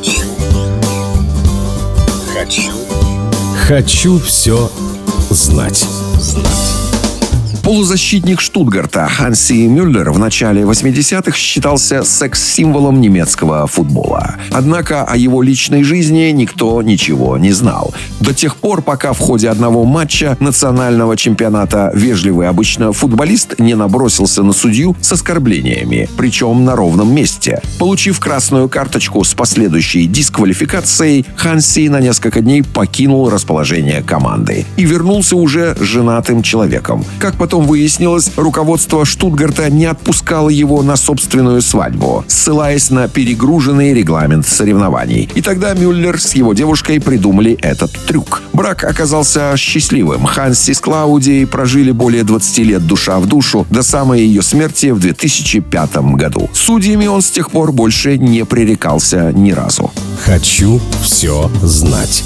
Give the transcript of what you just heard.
Хочу. Хочу. Хочу все знать. Полузащитник Штутгарта Ханси Мюллер в начале 80-х считался секс-символом немецкого футбола. Однако о его личной жизни никто ничего не знал. До тех пор, пока в ходе одного матча национального чемпионата вежливый обычно футболист не набросился на судью с оскорблениями, причем на ровном месте. Получив красную карточку с последующей дисквалификацией, Ханси на несколько дней покинул расположение команды и вернулся уже женатым человеком. Как потом выяснилось, руководство Штутгарта не отпускало его на собственную свадьбу, ссылаясь на перегруженный регламент соревнований. И тогда Мюллер с его девушкой придумали этот трюк. Брак оказался счастливым. Ханси с Клаудией прожили более 20 лет душа в душу до самой ее смерти в 2005 году. Судьями он с тех пор больше не пререкался ни разу. Хочу все знать.